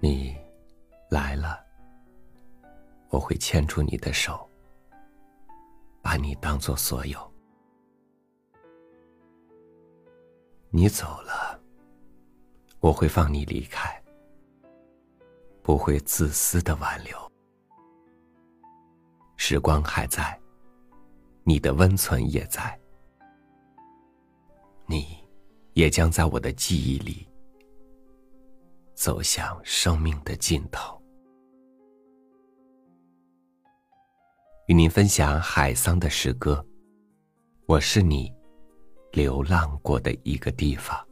你来了，我会牵住你的手，把你当做所有。你走了，我会放你离开，不会自私的挽留。时光还在，你的温存也在，你也将在我的记忆里。走向生命的尽头。与您分享海桑的诗歌，我是你流浪过的一个地方。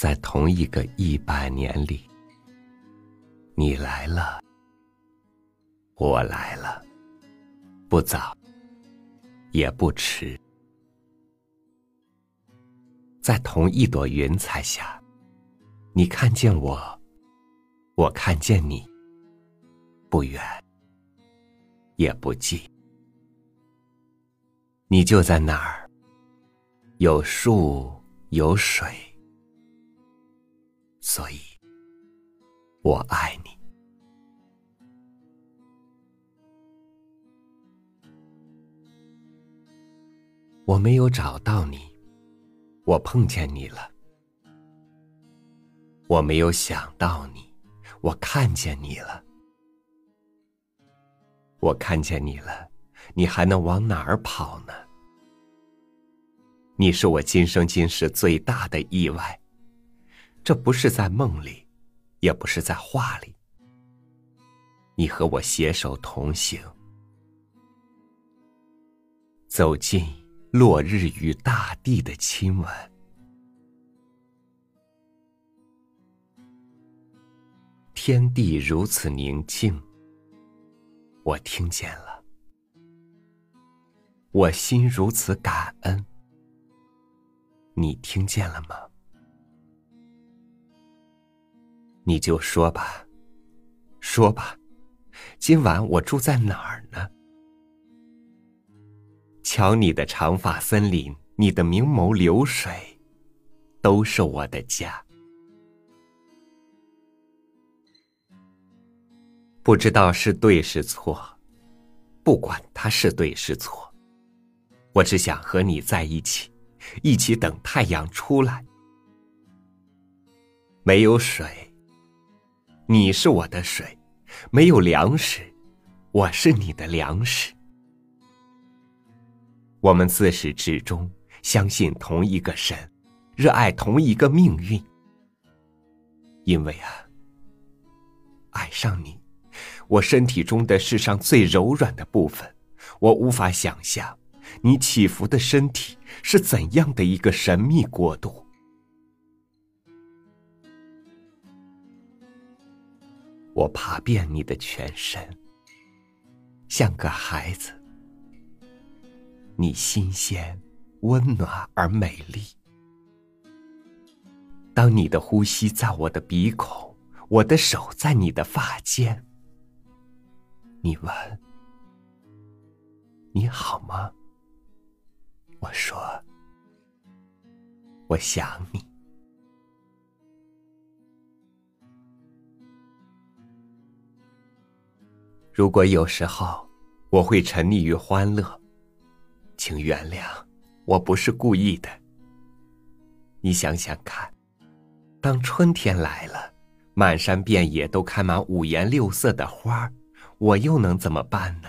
在同一个一百年里，你来了，我来了，不早，也不迟。在同一朵云彩下，你看见我，我看见你，不远，也不近。你就在那儿，有树，有水。所以，我爱你。我没有找到你，我碰见你了。我没有想到你，我看见你了。我看见你了，你还能往哪儿跑呢？你是我今生今世最大的意外。这不是在梦里，也不是在画里。你和我携手同行，走进落日与大地的亲吻。天地如此宁静，我听见了；我心如此感恩，你听见了吗？你就说吧，说吧，今晚我住在哪儿呢？瞧你的长发森林，你的明眸流水，都是我的家。不知道是对是错，不管它是对是错，我只想和你在一起，一起等太阳出来。没有水。你是我的水，没有粮食，我是你的粮食。我们自始至终相信同一个神，热爱同一个命运。因为啊，爱上你，我身体中的世上最柔软的部分，我无法想象，你起伏的身体是怎样的一个神秘国度。我爬遍你的全身，像个孩子。你新鲜、温暖而美丽。当你的呼吸在我的鼻孔，我的手在你的发间。你问：“你好吗？”我说：“我想你。”如果有时候我会沉溺于欢乐，请原谅，我不是故意的。你想想看，当春天来了，满山遍野都开满五颜六色的花我又能怎么办呢？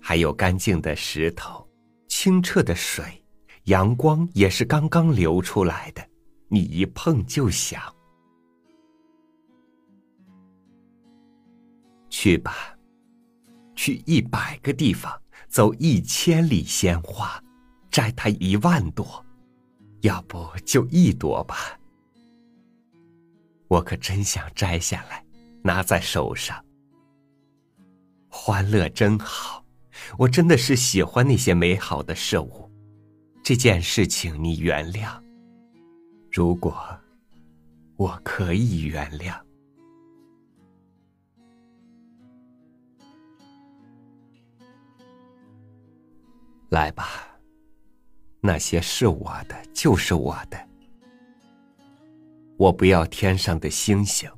还有干净的石头，清澈的水，阳光也是刚刚流出来的，你一碰就响。去吧，去一百个地方，走一千里鲜花，摘它一万朵，要不就一朵吧。我可真想摘下来，拿在手上。欢乐真好，我真的是喜欢那些美好的事物，这件事情你原谅。如果我可以原谅，来吧。那些是我的，就是我的。我不要天上的星星。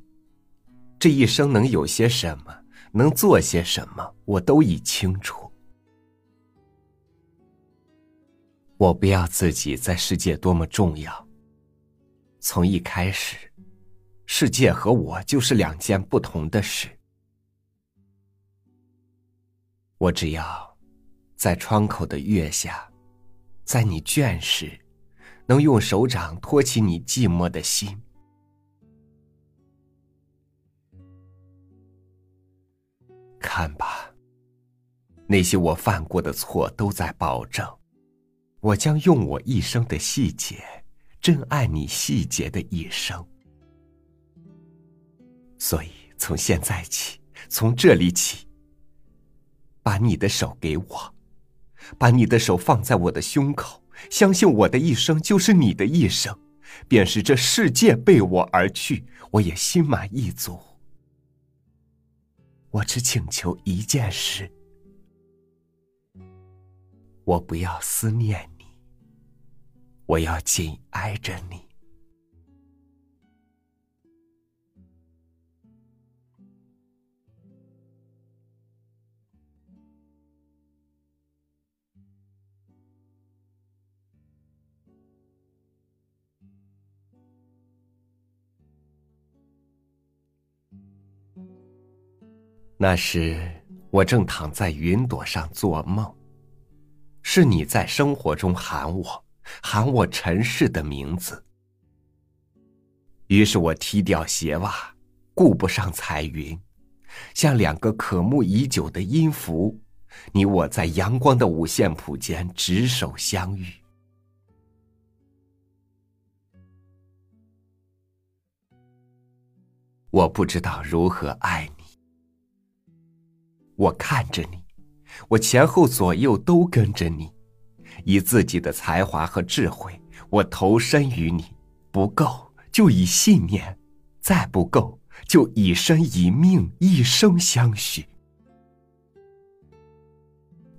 这一生能有些什么，能做些什么，我都已清楚。我不要自己在世界多么重要。从一开始，世界和我就是两件不同的事。我只要在窗口的月下。在你倦时，能用手掌托起你寂寞的心。看吧，那些我犯过的错都在保证，我将用我一生的细节，珍爱你细节的一生。所以，从现在起，从这里起，把你的手给我。把你的手放在我的胸口，相信我的一生就是你的一生，便是这世界背我而去，我也心满意足。我只请求一件事：我不要思念你，我要紧挨着你。那时，我正躺在云朵上做梦。是你在生活中喊我，喊我尘世的名字。于是我踢掉鞋袜，顾不上彩云，像两个渴慕已久的音符，你我在阳光的五线谱间执手相遇。我不知道如何爱你。我看着你，我前后左右都跟着你，以自己的才华和智慧，我投身于你，不够就以信念，再不够就以身以命，一生相许。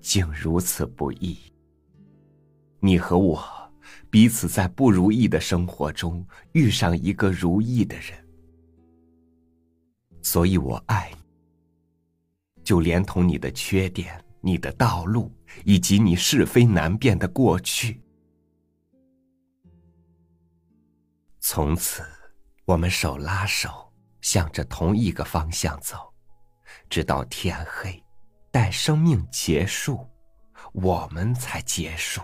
竟如此不易。你和我彼此在不如意的生活中遇上一个如意的人，所以我爱你。就连同你的缺点、你的道路，以及你是非难辨的过去，从此我们手拉手，向着同一个方向走，直到天黑，待生命结束，我们才结束。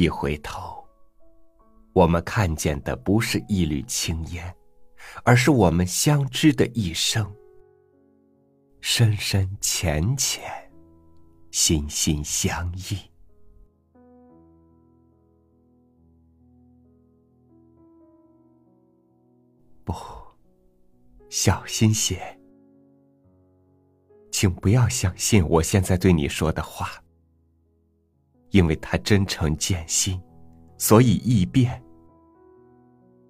一回头，我们看见的不是一缕青烟，而是我们相知的一生。深深浅浅，心心相印。不，小心些，请不要相信我现在对你说的话。因为他真诚见心，所以易变。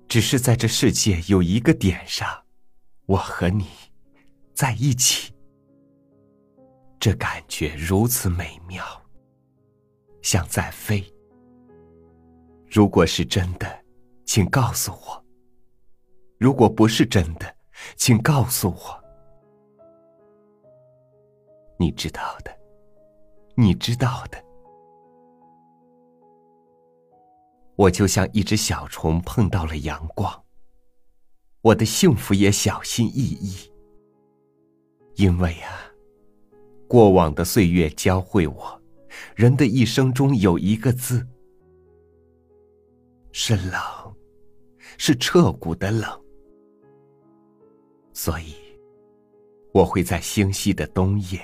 只是在这世界有一个点上，我和你在一起，这感觉如此美妙，像在飞。如果是真的，请告诉我；如果不是真的，请告诉我。你知道的，你知道的。我就像一只小虫碰到了阳光，我的幸福也小心翼翼，因为啊，过往的岁月教会我，人的一生中有一个字是冷，是彻骨的冷，所以我会在星稀的冬夜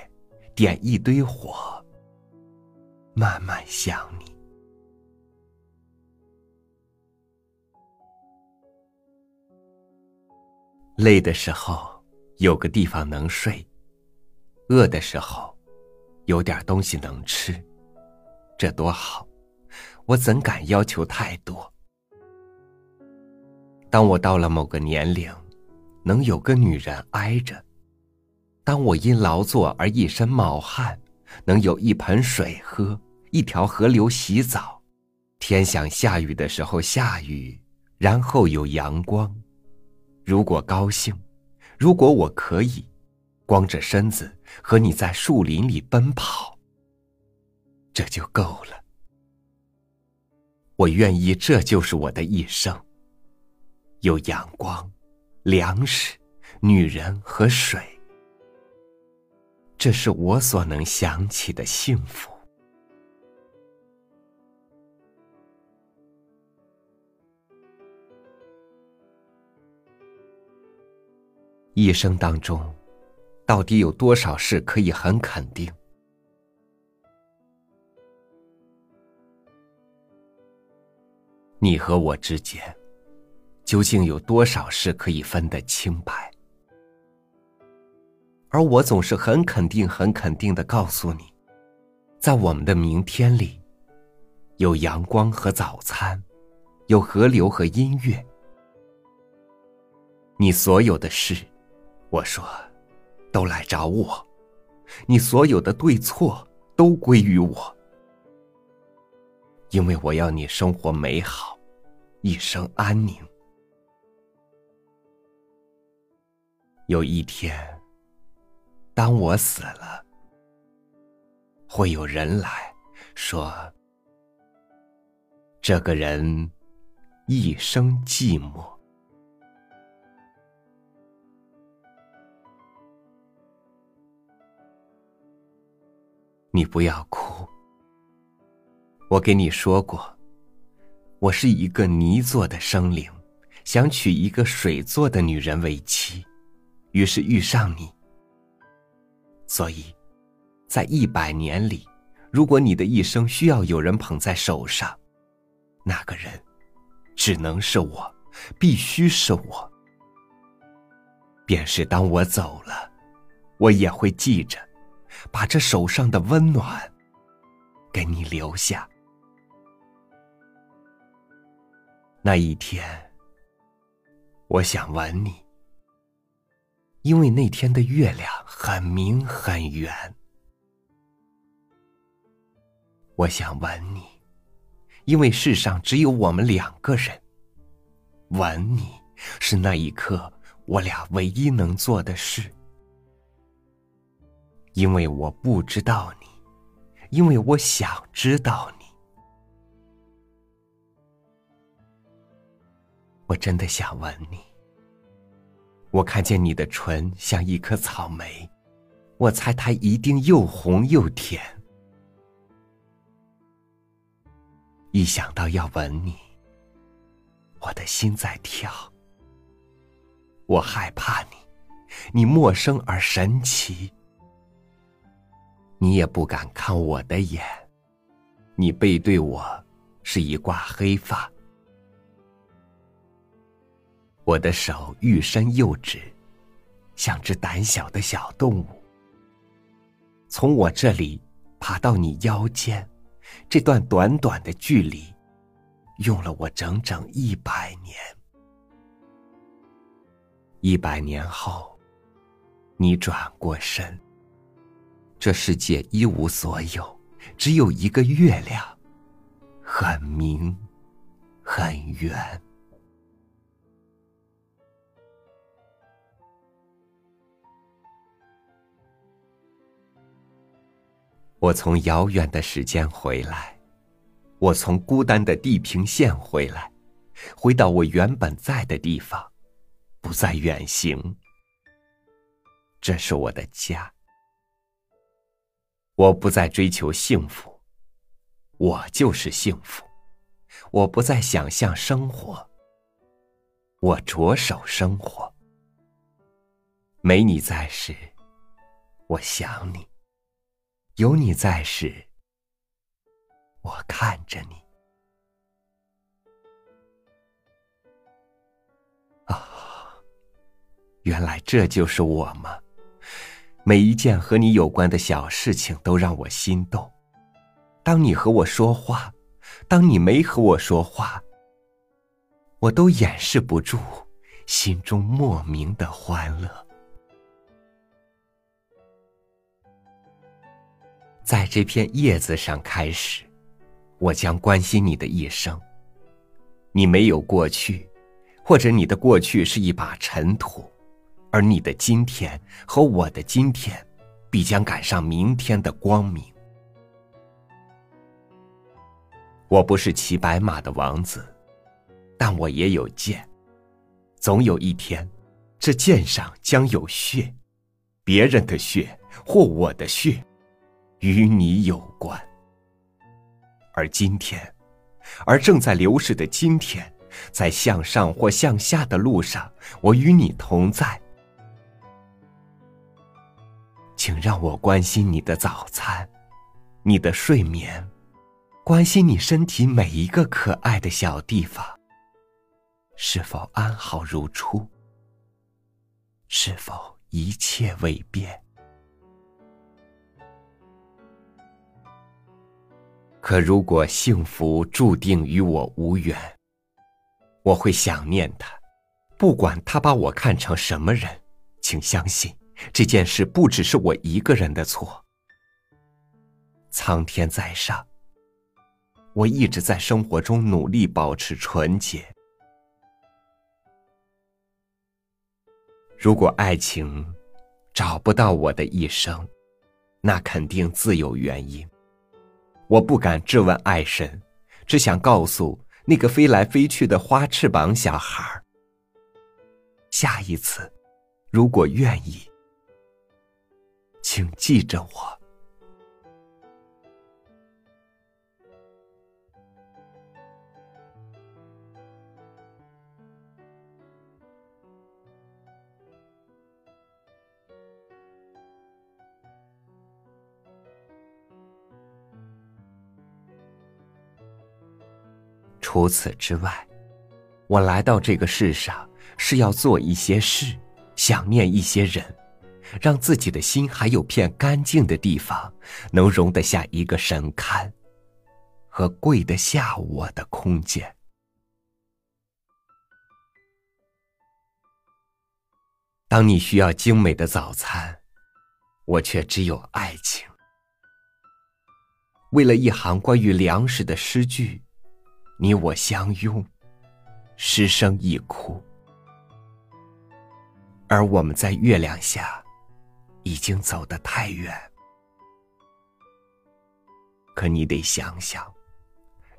点一堆火，慢慢想你。累的时候有个地方能睡，饿的时候有点东西能吃，这多好！我怎敢要求太多？当我到了某个年龄，能有个女人挨着；当我因劳作而一身冒汗，能有一盆水喝，一条河流洗澡，天想下雨的时候下雨，然后有阳光。如果高兴，如果我可以，光着身子和你在树林里奔跑，这就够了。我愿意，这就是我的一生。有阳光、粮食、女人和水，这是我所能想起的幸福。一生当中，到底有多少事可以很肯定？你和我之间，究竟有多少事可以分得清白？而我总是很肯定、很肯定的告诉你，在我们的明天里，有阳光和早餐，有河流和音乐。你所有的事。我说：“都来找我，你所有的对错都归于我，因为我要你生活美好，一生安宁。有一天，当我死了，会有人来说，这个人一生寂寞。”你不要哭。我给你说过，我是一个泥做的生灵，想娶一个水做的女人为妻，于是遇上你。所以，在一百年里，如果你的一生需要有人捧在手上，那个人只能是我，必须是我。便是当我走了，我也会记着。把这手上的温暖给你留下。那一天，我想吻你，因为那天的月亮很明很圆。我想吻你，因为世上只有我们两个人。吻你是那一刻我俩唯一能做的事。因为我不知道你，因为我想知道你。我真的想吻你。我看见你的唇像一颗草莓，我猜它一定又红又甜。一想到要吻你，我的心在跳。我害怕你，你陌生而神奇。你也不敢看我的眼，你背对我，是一挂黑发。我的手欲伸又直，像只胆小的小动物。从我这里爬到你腰间，这段短短的距离，用了我整整一百年。一百年后，你转过身。这世界一无所有，只有一个月亮，很明，很圆。我从遥远的时间回来，我从孤单的地平线回来，回到我原本在的地方，不再远行。这是我的家。我不再追求幸福，我就是幸福；我不再想象生活，我着手生活。没你在时，我想你；有你在时，我看着你。啊，原来这就是我吗？每一件和你有关的小事情都让我心动。当你和我说话，当你没和我说话，我都掩饰不住心中莫名的欢乐。在这片叶子上开始，我将关心你的一生。你没有过去，或者你的过去是一把尘土，而你的今天和我的今天，必将赶上明天的光明。我不是骑白马的王子，但我也有剑。总有一天，这剑上将有血，别人的血或我的血。与你有关，而今天，而正在流逝的今天，在向上或向下的路上，我与你同在。请让我关心你的早餐，你的睡眠，关心你身体每一个可爱的小地方，是否安好如初？是否一切未变？可如果幸福注定与我无缘，我会想念他，不管他把我看成什么人。请相信，这件事不只是我一个人的错。苍天在上，我一直在生活中努力保持纯洁。如果爱情找不到我的一生，那肯定自有原因。我不敢质问爱神，只想告诉那个飞来飞去的花翅膀小孩下一次，如果愿意，请记着我。除此之外，我来到这个世上是要做一些事，想念一些人，让自己的心还有片干净的地方，能容得下一个神龛，和跪得下我的空间。当你需要精美的早餐，我却只有爱情。为了一行关于粮食的诗句。你我相拥，失声一哭，而我们在月亮下已经走得太远。可你得想想，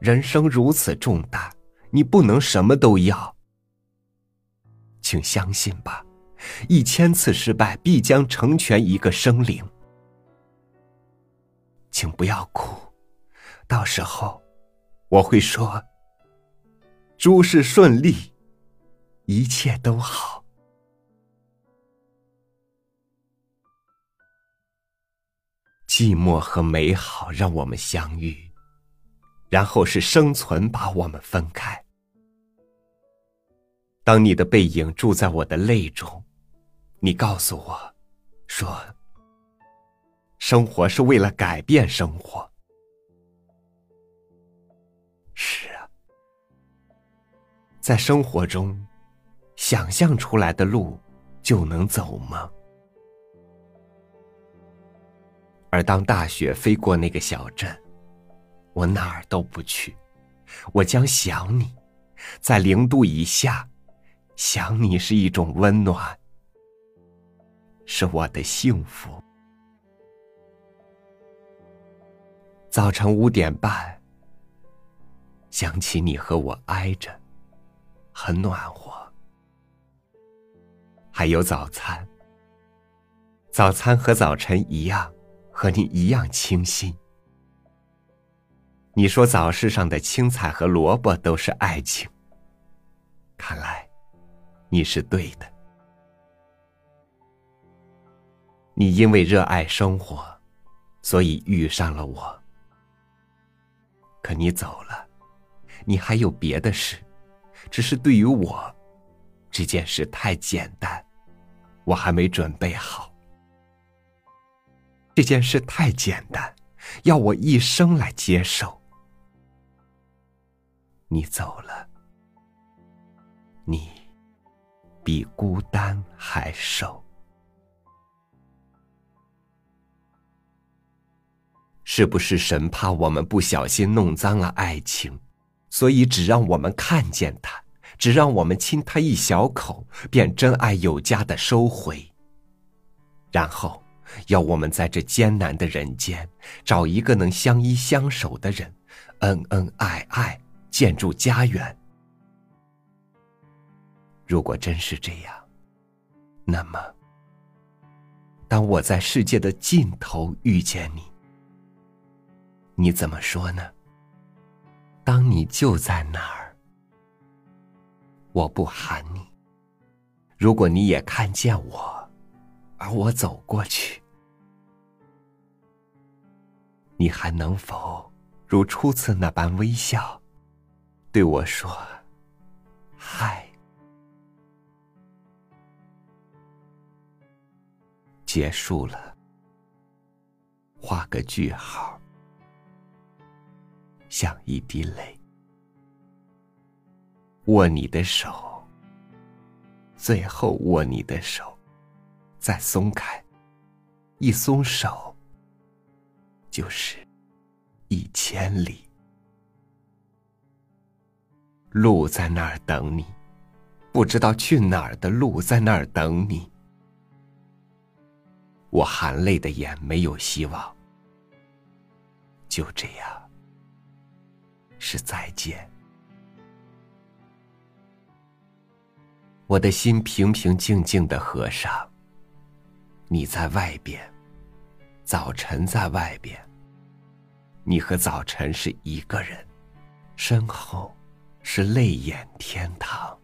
人生如此重大，你不能什么都要。请相信吧，一千次失败必将成全一个生灵。请不要哭，到时候。我会说：“诸事顺利，一切都好。”寂寞和美好让我们相遇，然后是生存把我们分开。当你的背影住在我的泪中，你告诉我，说：“生活是为了改变生活。”是啊，在生活中，想象出来的路就能走吗？而当大雪飞过那个小镇，我哪儿都不去，我将想你，在零度以下，想你是一种温暖，是我的幸福。早晨五点半。想起你和我挨着，很暖和。还有早餐，早餐和早晨一样，和你一样清新。你说早市上的青菜和萝卜都是爱情，看来你是对的。你因为热爱生活，所以遇上了我。可你走了。你还有别的事，只是对于我，这件事太简单，我还没准备好。这件事太简单，要我一生来接受。你走了，你比孤单还瘦。是不是神怕我们不小心弄脏了爱情，所以只让我们看见它，只让我们亲它一小口，便真爱有加的收回？然后要我们在这艰难的人间找一个能相依相守的人，恩恩爱爱，建筑家园。如果真是这样，那么，当我在世界的尽头遇见你。你怎么说呢？当你就在那儿，我不喊你。如果你也看见我，而我走过去，你还能否如初次那般微笑，对我说：“嗨。”结束了，画个句号。像一滴泪，握你的手，最后握你的手，再松开，一松手，就是一千里。路在那儿等你，不知道去哪儿的路在那儿等你。我含泪的眼没有希望，就这样。是再见。我的心平平静静的合上。你在外边，早晨在外边。你和早晨是一个人，身后是泪眼天堂。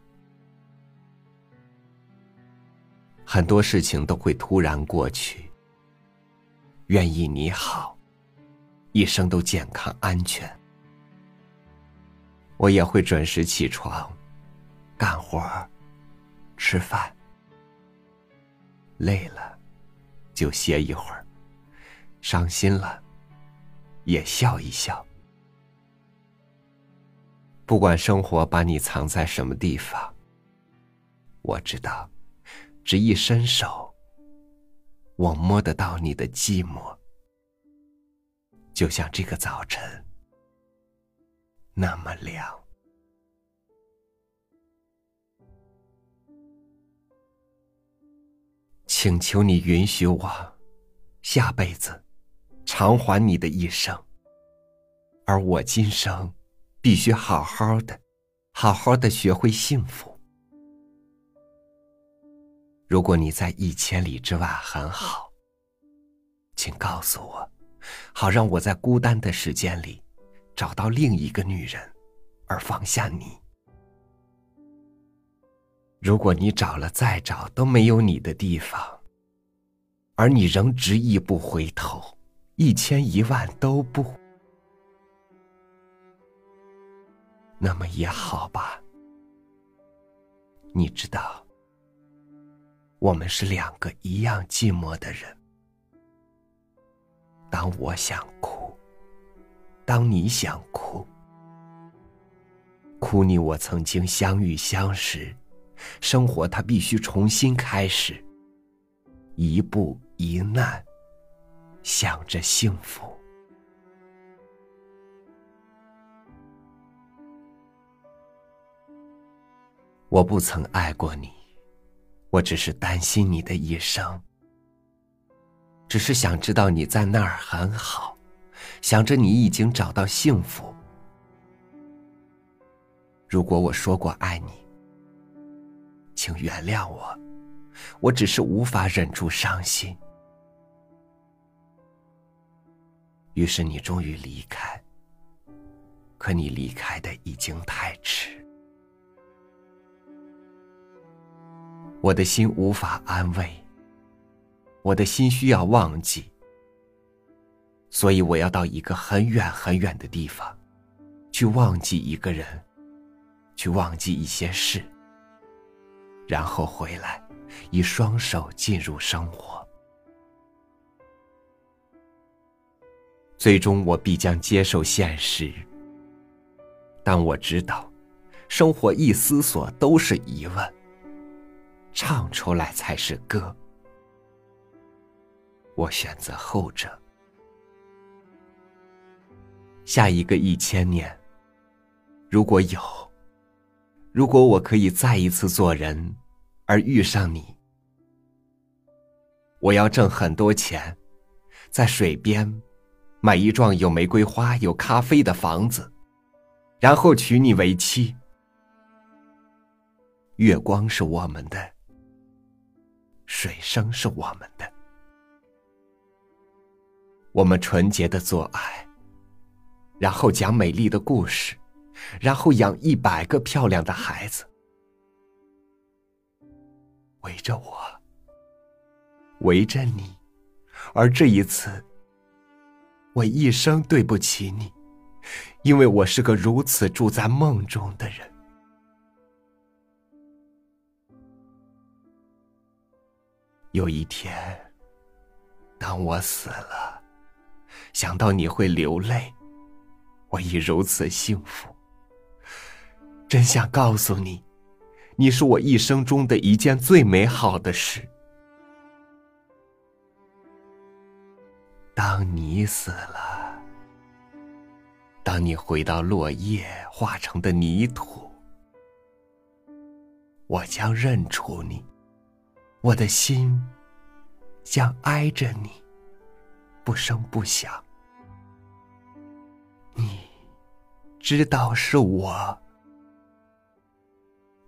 很多事情都会突然过去。愿意你好，一生都健康安全。我也会准时起床，干活吃饭。累了，就歇一会儿；伤心了，也笑一笑。不管生活把你藏在什么地方，我知道，只一伸手，我摸得到你的寂寞，就像这个早晨。那么凉，请求你允许我下辈子偿还你的一生，而我今生必须好好的、好好的学会幸福。如果你在一千里之外很好，请告诉我，好让我在孤单的时间里。找到另一个女人，而放下你。如果你找了再找都没有你的地方，而你仍执意不回头，一千一万都不，那么也好吧。你知道，我们是两个一样寂寞的人。当我想哭。当你想哭，哭你我曾经相遇相识，生活它必须重新开始，一步一难，想着幸福。我不曾爱过你，我只是担心你的一生，只是想知道你在那儿很好。想着你已经找到幸福。如果我说过爱你，请原谅我，我只是无法忍住伤心。于是你终于离开，可你离开的已经太迟，我的心无法安慰，我的心需要忘记。所以我要到一个很远很远的地方，去忘记一个人，去忘记一些事，然后回来，以双手进入生活。最终，我必将接受现实。但我知道，生活一思索都是疑问，唱出来才是歌。我选择后者。下一个一千年，如果有，如果我可以再一次做人，而遇上你，我要挣很多钱，在水边买一幢有玫瑰花、有咖啡的房子，然后娶你为妻。月光是我们的，水声是我们的，我们纯洁的做爱。然后讲美丽的故事，然后养一百个漂亮的孩子，围着我，围着你，而这一次，我一生对不起你，因为我是个如此住在梦中的人。有一天，当我死了，想到你会流泪。我已如此幸福，真想告诉你，你是我一生中的一件最美好的事。当你死了，当你回到落叶化成的泥土，我将认出你，我的心将挨着你，不声不响。你知道是我，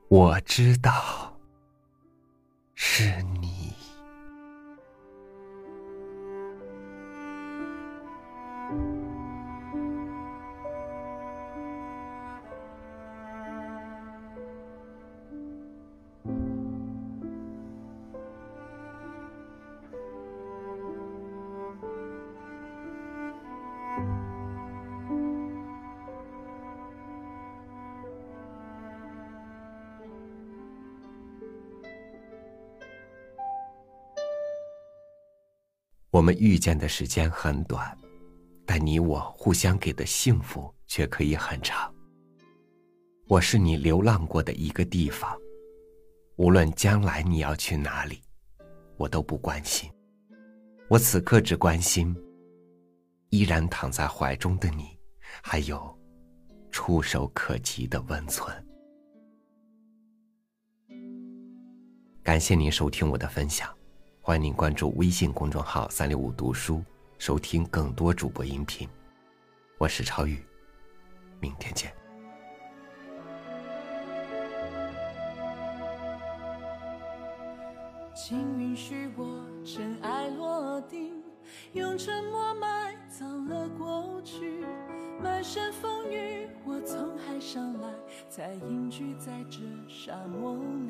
我知道是你。我们遇见的时间很短，但你我互相给的幸福却可以很长。我是你流浪过的一个地方，无论将来你要去哪里，我都不关心。我此刻只关心，依然躺在怀中的你，还有触手可及的温存。感谢您收听我的分享。欢迎您关注微信公众号“三六五读书”，收听更多主播音频。我是超宇，明天见。请允许我尘埃落定，用沉默埋葬了过去。满身风雨，我从海上来，才隐居在这沙漠里。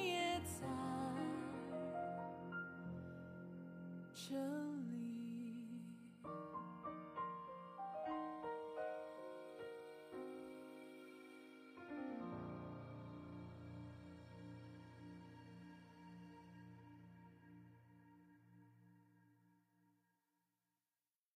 生。